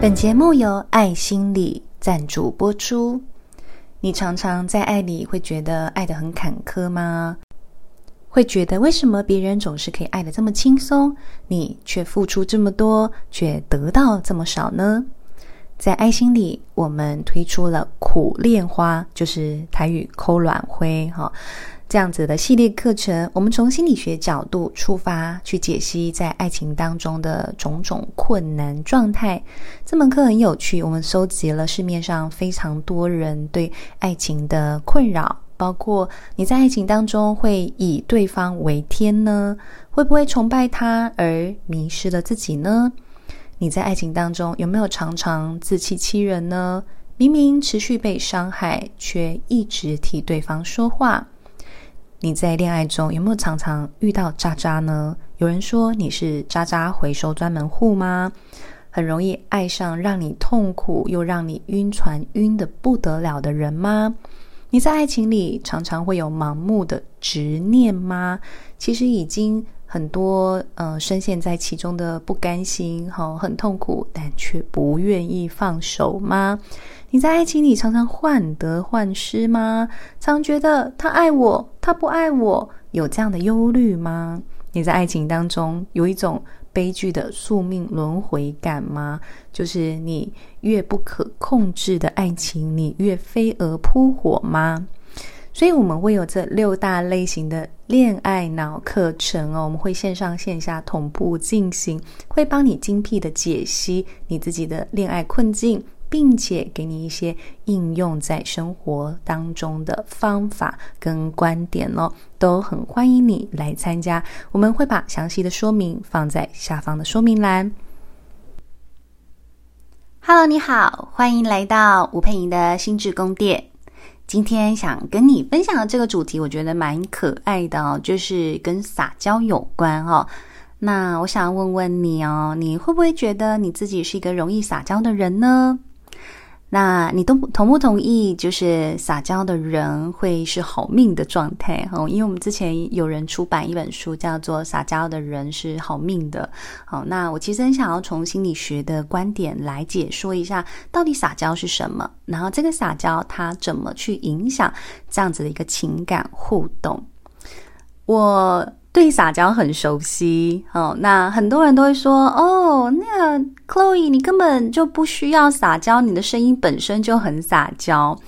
本节目由爱心理赞助播出。你常常在爱里会觉得爱得很坎坷吗？会觉得为什么别人总是可以爱得这么轻松，你却付出这么多，却得到这么少呢？在爱心里，我们推出了苦恋花，就是台语“抠卵灰”哈。这样子的系列课程，我们从心理学角度出发，去解析在爱情当中的种种困难状态。这门课很有趣，我们收集了市面上非常多人对爱情的困扰，包括你在爱情当中会以对方为天呢？会不会崇拜他而迷失了自己呢？你在爱情当中有没有常常自欺欺人呢？明明持续被伤害，却一直替对方说话。你在恋爱中有没有常常遇到渣渣呢？有人说你是渣渣回收专门户吗？很容易爱上让你痛苦又让你晕船晕的不得了的人吗？你在爱情里常常会有盲目的执念吗？其实已经很多呃深陷在其中的不甘心，好、哦、很痛苦，但却不愿意放手吗？你在爱情里常常患得患失吗？常觉得他爱我，他不爱我，有这样的忧虑吗？你在爱情当中有一种悲剧的宿命轮回感吗？就是你越不可控制的爱情，你越飞蛾扑火吗？所以我们会有这六大类型的恋爱脑课程哦，我们会线上线下同步进行，会帮你精辟的解析你自己的恋爱困境。并且给你一些应用在生活当中的方法跟观点哦，都很欢迎你来参加。我们会把详细的说明放在下方的说明栏。Hello，你好，欢迎来到吴佩莹的心智宫殿。今天想跟你分享的这个主题，我觉得蛮可爱的哦，就是跟撒娇有关哦。那我想问问你哦，你会不会觉得你自己是一个容易撒娇的人呢？那你都同不同意？就是撒娇的人会是好命的状态哈，因为我们之前有人出版一本书，叫做《撒娇的人是好命的》。好，那我其实很想要从心理学的观点来解说一下，到底撒娇是什么，然后这个撒娇它怎么去影响这样子的一个情感互动。我。对撒娇很熟悉哦，那很多人都会说哦，那个 Chloe 你根本就不需要撒娇，你的声音本身就很撒娇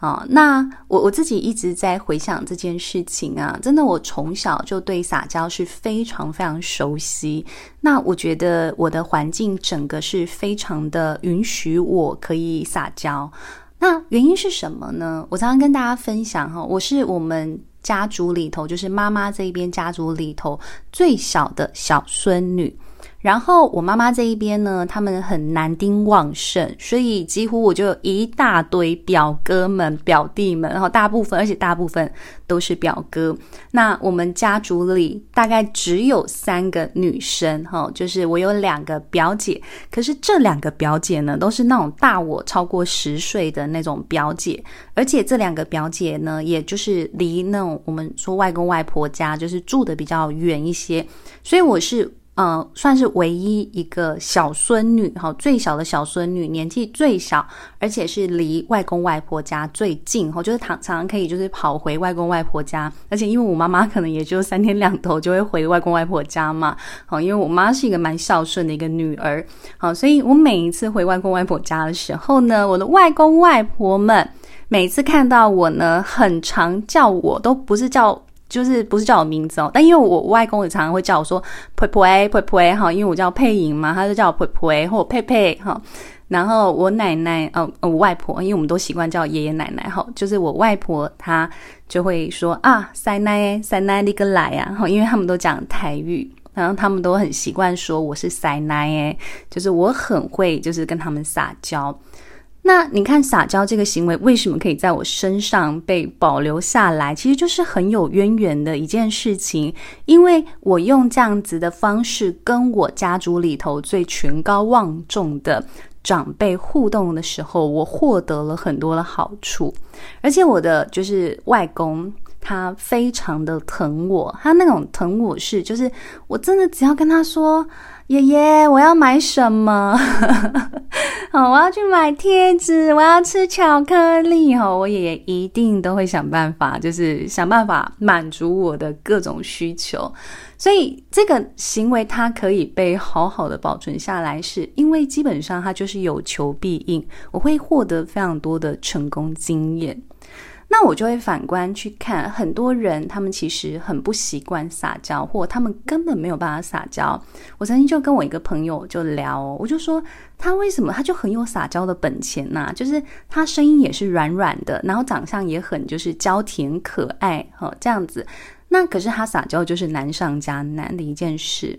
哦。那我我自己一直在回想这件事情啊，真的，我从小就对撒娇是非常非常熟悉。那我觉得我的环境整个是非常的允许我可以撒娇。那原因是什么呢？我常常跟大家分享哈，我是我们。家族里头，就是妈妈这一边家族里头最小的小孙女。然后我妈妈这一边呢，他们很男丁旺盛，所以几乎我就有一大堆表哥们、表弟们，然后大部分，而且大部分都是表哥。那我们家族里大概只有三个女生，哈，就是我有两个表姐，可是这两个表姐呢，都是那种大我超过十岁的那种表姐，而且这两个表姐呢，也就是离那种我们说外公外婆家就是住的比较远一些，所以我是。嗯，算是唯一一个小孙女，哈，最小的小孙女，年纪最小，而且是离外公外婆家最近，哈，就是常常可以就是跑回外公外婆家，而且因为我妈妈可能也就三天两头就会回外公外婆家嘛，好，因为我妈是一个蛮孝顺的一个女儿，好，所以我每一次回外公外婆家的时候呢，我的外公外婆们每次看到我呢，很常叫我，都不是叫。就是不是叫我名字哦，但因为我外公也常常会叫我说婆婆哎婆婆哎哈，因为我叫佩莹嘛，他就叫我婆婆或佩佩哈。然后我奶奶哦，我外婆，因为我们都习惯叫爷爷奶奶哈，就是我外婆她就会说啊，塞奶塞奶你个来呀哈，因为他们都讲台语，然后他们都很习惯说我是塞奶哎，就是我很会就是跟他们撒娇。那你看撒娇这个行为为什么可以在我身上被保留下来？其实就是很有渊源的一件事情，因为我用这样子的方式跟我家族里头最权高望重的长辈互动的时候，我获得了很多的好处，而且我的就是外公，他非常的疼我，他那种疼我是就是我真的只要跟他说。爷爷，我要买什么？好，我要去买贴纸，我要吃巧克力，哈，我也一定都会想办法，就是想办法满足我的各种需求。所以这个行为它可以被好好的保存下来，是因为基本上它就是有求必应，我会获得非常多的成功经验。那我就会反观去看，很多人他们其实很不习惯撒娇，或他们根本没有办法撒娇。我曾经就跟我一个朋友就聊，我就说他为什么他就很有撒娇的本钱呐？就是他声音也是软软的，然后长相也很就是娇甜可爱，哈，这样子。那可是他撒娇就是难上加难的一件事。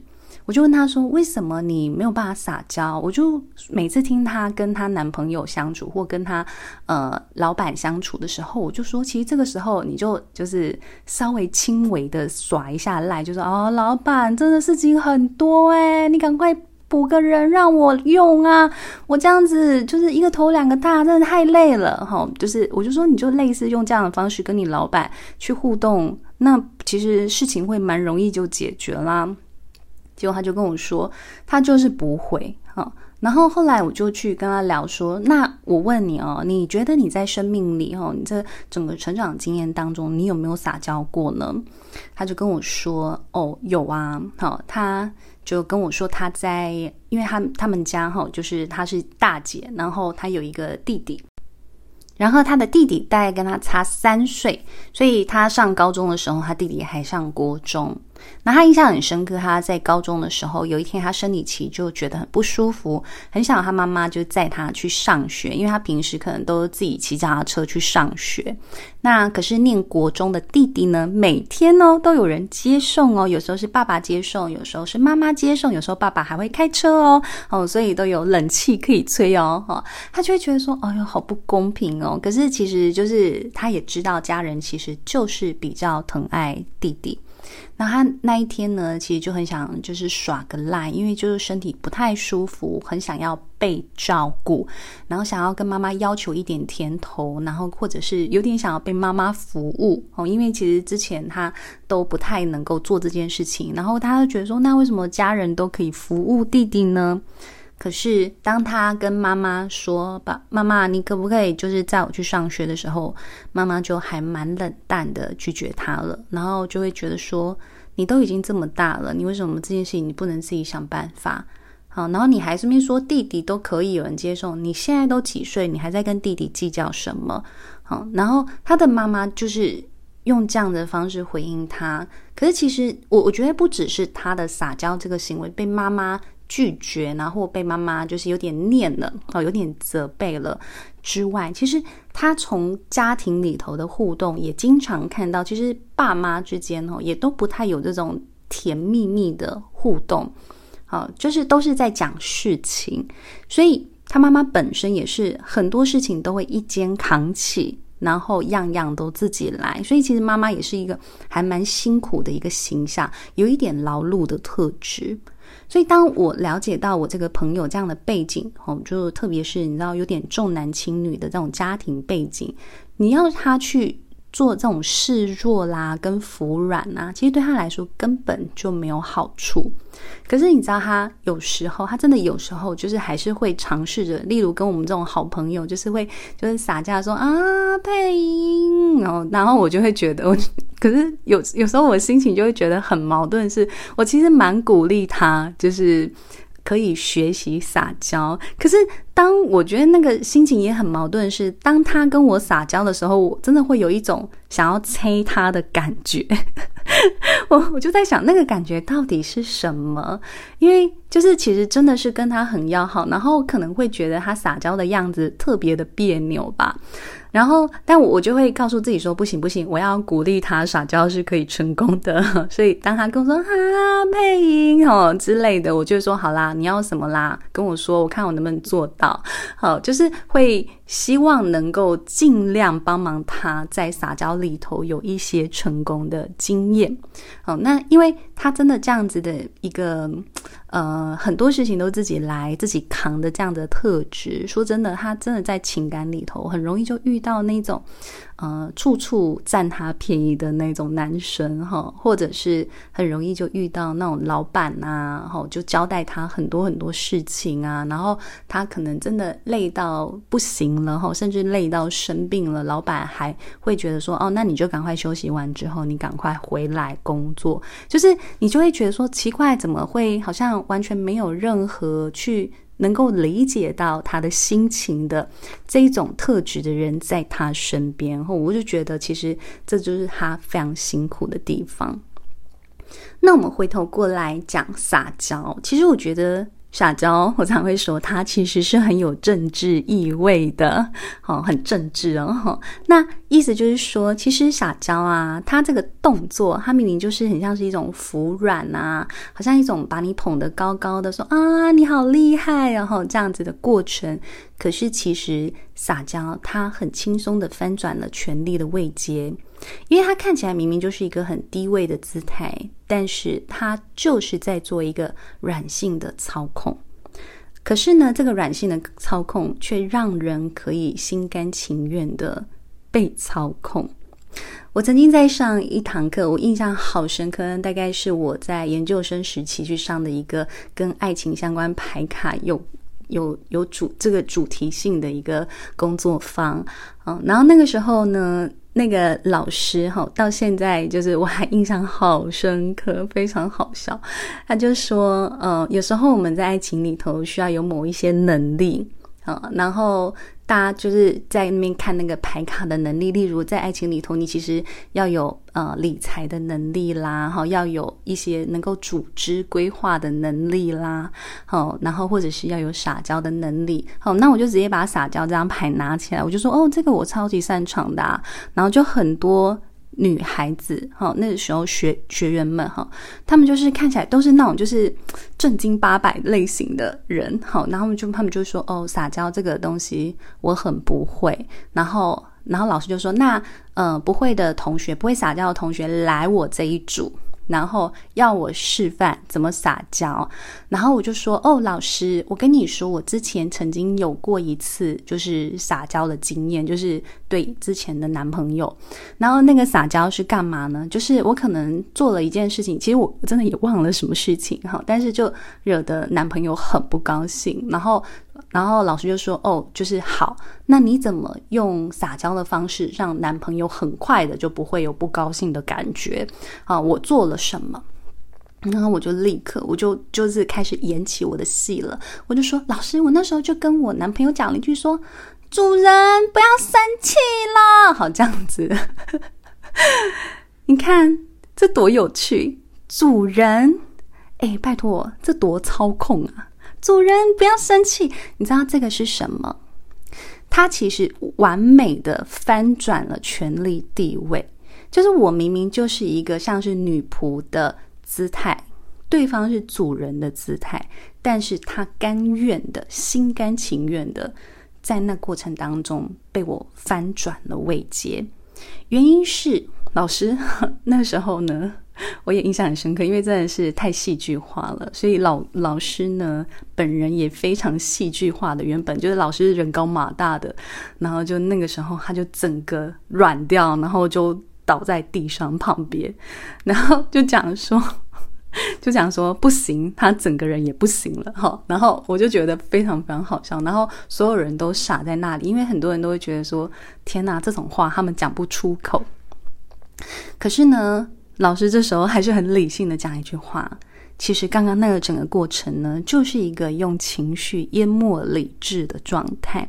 我就问他说：“为什么你没有办法撒娇？”我就每次听他跟他男朋友相处，或跟他呃老板相处的时候，我就说：“其实这个时候你就就是稍微轻微的耍一下赖，就说哦，老板真的事情很多诶，你赶快补个人让我用啊！我这样子就是一个头两个大，真的太累了哈。就是我就说你就类似用这样的方式跟你老板去互动，那其实事情会蛮容易就解决啦。”结果他就跟我说，他就是不会哈。然后后来我就去跟他聊说，那我问你哦，你觉得你在生命里哦，你这整个成长经验当中，你有没有撒娇过呢？他就跟我说，哦，有啊。好，他就跟我说他在，因为他他们家哈，就是他是大姐，然后他有一个弟弟，然后他的弟弟大概跟他差三岁，所以他上高中的时候，他弟弟还上国中。那他印象很深刻，他在高中的时候，有一天他生理期就觉得很不舒服，很想他妈妈就载他去上学，因为他平时可能都自己骑脚踏车去上学。那可是念国中的弟弟呢，每天哦都有人接送哦，有时候是爸爸接送，有时候是妈妈接送，有时候爸爸还会开车哦，哦，所以都有冷气可以吹哦，哈，他就会觉得说，哎呦，好不公平哦。可是其实就是他也知道家人其实就是比较疼爱弟弟。那他那一天呢，其实就很想就是耍个赖，因为就是身体不太舒服，很想要被照顾，然后想要跟妈妈要求一点甜头，然后或者是有点想要被妈妈服务哦，因为其实之前他都不太能够做这件事情，然后他就觉得说，那为什么家人都可以服务弟弟呢？可是，当他跟妈妈说：“爸，妈妈，你可不可以就是载我去上学的时候，妈妈就还蛮冷淡的拒绝他了。然后就会觉得说，你都已经这么大了，你为什么这件事情你不能自己想办法？好，然后你还顺便说弟弟都可以有人接受，你现在都几岁，你还在跟弟弟计较什么？好，然后他的妈妈就是用这样的方式回应他。可是其实我我觉得不只是他的撒娇这个行为被妈妈。拒绝，然后被妈妈就是有点念了哦，有点责备了之外，其实他从家庭里头的互动也经常看到，其实爸妈之间哦也都不太有这种甜蜜蜜的互动，好，就是都是在讲事情，所以他妈妈本身也是很多事情都会一肩扛起，然后样样都自己来，所以其实妈妈也是一个还蛮辛苦的一个形象，有一点劳碌的特质。所以，当我了解到我这个朋友这样的背景，哦，就特别是你知道有点重男轻女的这种家庭背景，你要他去做这种示弱啦、跟服软呐，其实对他来说根本就没有好处。可是你知道，他有时候，他真的有时候就是还是会尝试着，例如跟我们这种好朋友，就是会就是撒娇说啊，配音，然后然后我就会觉得我。可是有有时候我心情就会觉得很矛盾，是我其实蛮鼓励他，就是可以学习撒娇。可是当我觉得那个心情也很矛盾，是当他跟我撒娇的时候，我真的会有一种想要催他的感觉。我我就在想，那个感觉到底是什么？因为就是其实真的是跟他很要好，然后可能会觉得他撒娇的样子特别的别扭吧。然后，但我我就会告诉自己说，不行不行，我要鼓励他撒娇是可以成功的。所以当他跟我说啊配音哦之类的，我就说好啦，你要什么啦？跟我说，我看我能不能做到。好，就是会希望能够尽量帮忙他在撒娇里头有一些成功的经验。好，那因为他真的这样子的一个。呃，很多事情都自己来、自己扛的这样的特质，说真的，他真的在情感里头很容易就遇到那种，呃，处处占他便宜的那种男生哈，或者是很容易就遇到那种老板啊，哈，就交代他很多很多事情啊，然后他可能真的累到不行了哈，甚至累到生病了，老板还会觉得说，哦，那你就赶快休息完之后，你赶快回来工作，就是你就会觉得说奇怪，怎么会好像完全没有任何去。能够理解到他的心情的这一种特质的人在他身边，后我就觉得其实这就是他非常辛苦的地方。那我们回头过来讲撒娇，其实我觉得。撒娇，我常会说，它其实是很有政治意味的，哦，很政治哦。那意思就是说，其实撒娇啊，它这个动作，它明明就是很像是一种服软啊，好像一种把你捧得高高的，说啊，你好厉害，然后这样子的过程。可是其实撒娇，它很轻松的翻转了权力的位阶。因为他看起来明明就是一个很低位的姿态，但是他就是在做一个软性的操控。可是呢，这个软性的操控却让人可以心甘情愿的被操控。我曾经在上一堂课，我印象好深刻，大概是我在研究生时期去上的一个跟爱情相关牌卡有有有主这个主题性的一个工作坊。嗯，然后那个时候呢。那个老师哈，到现在就是我还印象好深刻，非常好笑。他就说，呃，有时候我们在爱情里头需要有某一些能力啊，然后。大家就是在那边看那个牌卡的能力，例如在爱情里头，你其实要有呃理财的能力啦，哈，要有一些能够组织规划的能力啦，好，然后或者是要有撒娇的能力，好，那我就直接把撒娇这张牌拿起来，我就说哦，这个我超级擅长的啊，然后就很多。女孩子哈，那个时候学学员们哈，他们就是看起来都是那种就是正经八百类型的人哈，然后他们就他们就说哦，撒娇这个东西我很不会，然后然后老师就说那嗯、呃、不会的同学，不会撒娇的同学来我这一组。然后要我示范怎么撒娇，然后我就说：“哦，老师，我跟你说，我之前曾经有过一次就是撒娇的经验，就是对之前的男朋友。然后那个撒娇是干嘛呢？就是我可能做了一件事情，其实我真的也忘了什么事情哈，但是就惹得男朋友很不高兴，然后。”然后老师就说：“哦，就是好，那你怎么用撒娇的方式让男朋友很快的就不会有不高兴的感觉？啊，我做了什么？然后我就立刻，我就就是开始演起我的戏了。我就说，老师，我那时候就跟我男朋友讲了一句说，主人不要生气了，好这样子。你看这多有趣，主人，哎，拜托，这多操控啊！”主人不要生气，你知道这个是什么？他其实完美的翻转了权力地位，就是我明明就是一个像是女仆的姿态，对方是主人的姿态，但是他甘愿的、心甘情愿的，在那过程当中被我翻转了位阶。原因是老师 那时候呢。我也印象很深刻，因为真的是太戏剧化了，所以老老师呢本人也非常戏剧化的。原本就是老师人高马大的，然后就那个时候他就整个软掉，然后就倒在地上旁边，然后就讲说，就讲说不行，他整个人也不行了哈。然后我就觉得非常非常好笑，然后所有人都傻在那里，因为很多人都会觉得说，天哪，这种话他们讲不出口。可是呢。老师这时候还是很理性的讲一句话，其实刚刚那个整个过程呢，就是一个用情绪淹没理智的状态。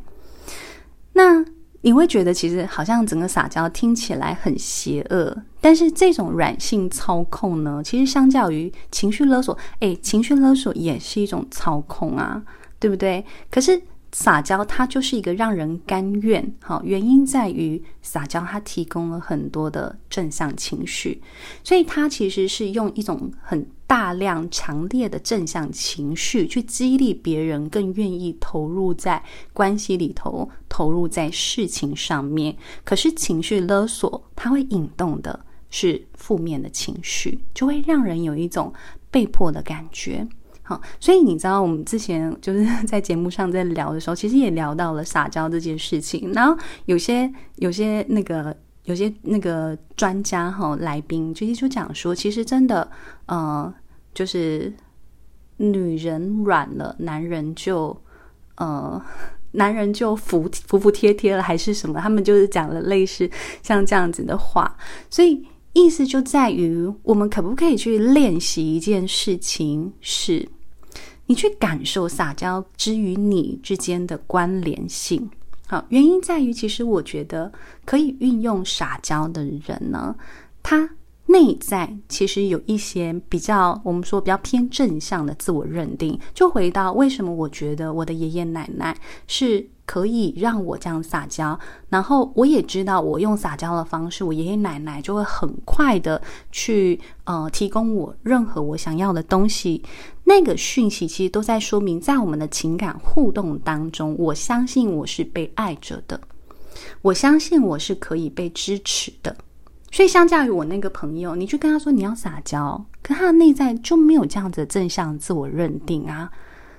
那你会觉得，其实好像整个撒娇听起来很邪恶，但是这种软性操控呢，其实相较于情绪勒索，诶，情绪勒索也是一种操控啊，对不对？可是。撒娇，它就是一个让人甘愿。好，原因在于撒娇，它提供了很多的正向情绪，所以它其实是用一种很大量、强烈的正向情绪去激励别人，更愿意投入在关系里头，投入在事情上面。可是情绪勒索，它会引动的是负面的情绪，就会让人有一种被迫的感觉。好，所以你知道，我们之前就是 在节目上在聊的时候，其实也聊到了撒娇这件事情。然后有些有些那个有些那个专家哈来宾，直接就讲说，其实真的，呃，就是女人软了，男人就呃，男人就服服服帖帖了，还是什么？他们就是讲了类似像这样子的话，所以。意思就在于，我们可不可以去练习一件事情，是你去感受撒娇之于你之间的关联性。好，原因在于，其实我觉得可以运用撒娇的人呢，他内在其实有一些比较，我们说比较偏正向的自我认定。就回到为什么我觉得我的爷爷奶奶是。可以让我这样撒娇，然后我也知道，我用撒娇的方式，我爷爷奶奶就会很快的去呃提供我任何我想要的东西。那个讯息其实都在说明，在我们的情感互动当中，我相信我是被爱着的，我相信我是可以被支持的。所以，相较于我那个朋友，你去跟他说你要撒娇，可他的内在就没有这样子的正向自我认定啊，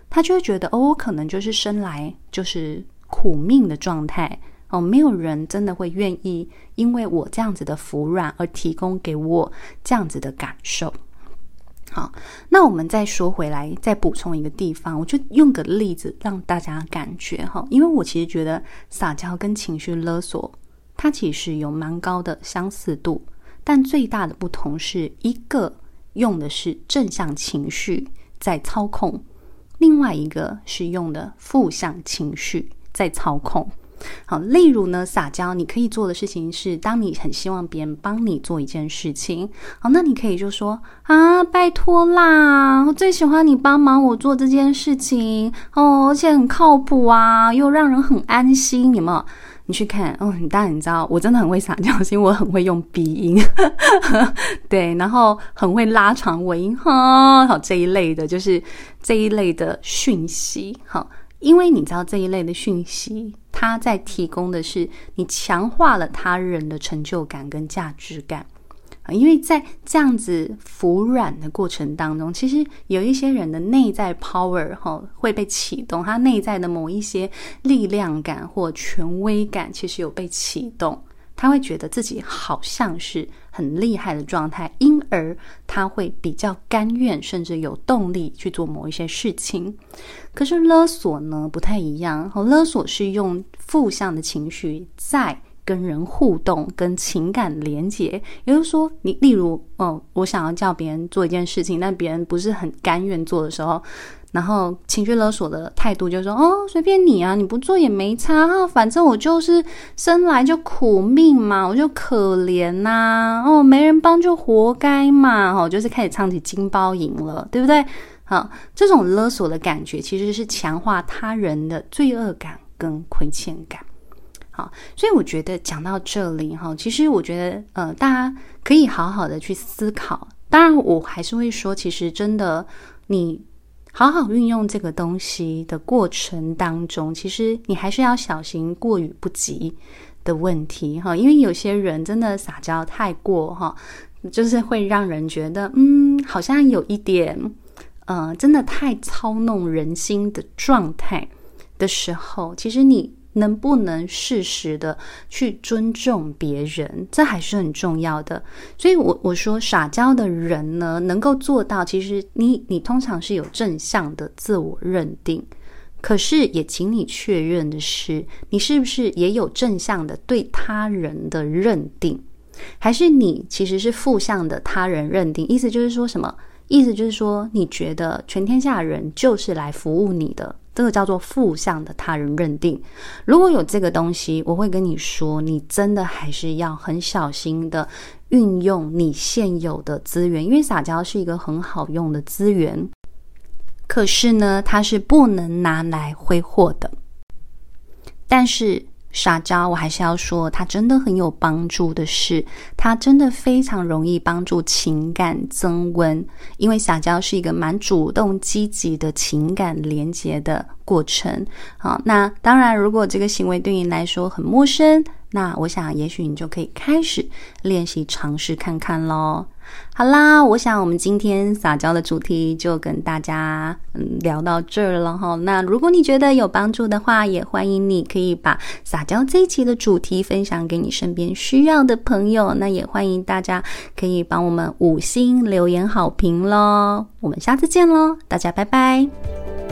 他就会觉得哦，我可能就是生来就是。苦命的状态哦，没有人真的会愿意因为我这样子的服软而提供给我这样子的感受。好，那我们再说回来，再补充一个地方，我就用个例子让大家感觉哈，因为我其实觉得撒娇跟情绪勒索，它其实有蛮高的相似度，但最大的不同是一个用的是正向情绪在操控，另外一个是用的负向情绪。在操控，好，例如呢，撒娇，你可以做的事情是，当你很希望别人帮你做一件事情，好，那你可以就说啊，拜托啦，我最喜欢你帮忙我做这件事情。哦，而且很靠谱啊，又让人很安心，有没有？你去看，哦，你当然你知道，我真的很会撒娇，是因为我很会用鼻音，对，然后很会拉长尾音，哈，好，这一类的，就是这一类的讯息，好。因为你知道这一类的讯息，它在提供的是你强化了他人的成就感跟价值感啊。因为在这样子服软的过程当中，其实有一些人的内在 power 哈会被启动，他内在的某一些力量感或权威感其实有被启动。他会觉得自己好像是很厉害的状态，因而他会比较甘愿，甚至有动力去做某一些事情。可是勒索呢，不太一样。勒索是用负向的情绪在跟人互动、跟情感连接。也就是说，你例如，哦，我想要叫别人做一件事情，但别人不是很甘愿做的时候。然后情绪勒索的态度就是说：“哦，随便你啊，你不做也没差，反正我就是生来就苦命嘛，我就可怜呐、哦，没人帮就活该嘛，哦，就是开始唱起金包银了，对不对？好，这种勒索的感觉其实是强化他人的罪恶感跟亏欠感。好，所以我觉得讲到这里哈，其实我觉得呃，大家可以好好的去思考。当然，我还是会说，其实真的你。好好运用这个东西的过程当中，其实你还是要小心过于不及的问题哈，因为有些人真的撒娇太过哈，就是会让人觉得嗯，好像有一点呃，真的太操弄人心的状态的时候，其实你。能不能适时的去尊重别人，这还是很重要的。所以我，我说撒娇的人呢，能够做到，其实你你通常是有正向的自我认定，可是也请你确认的是，你是不是也有正向的对他人的认定，还是你其实是负向的他人认定？意思就是说什么？意思就是说，你觉得全天下人就是来服务你的。这个叫做负向的他人认定。如果有这个东西，我会跟你说，你真的还是要很小心的运用你现有的资源，因为撒娇是一个很好用的资源，可是呢，它是不能拿来挥霍的。但是。撒娇，我还是要说，它真的很有帮助的是，它真的非常容易帮助情感增温，因为撒娇是一个蛮主动积极的情感连接的过程。好，那当然，如果这个行为对你来说很陌生，那我想，也许你就可以开始练习尝试看看喽。好啦，我想我们今天撒娇的主题就跟大家嗯聊到这儿了哈。那如果你觉得有帮助的话，也欢迎你可以把撒娇这一期的主题分享给你身边需要的朋友。那也欢迎大家可以帮我们五星留言好评喽。我们下次见喽，大家拜拜。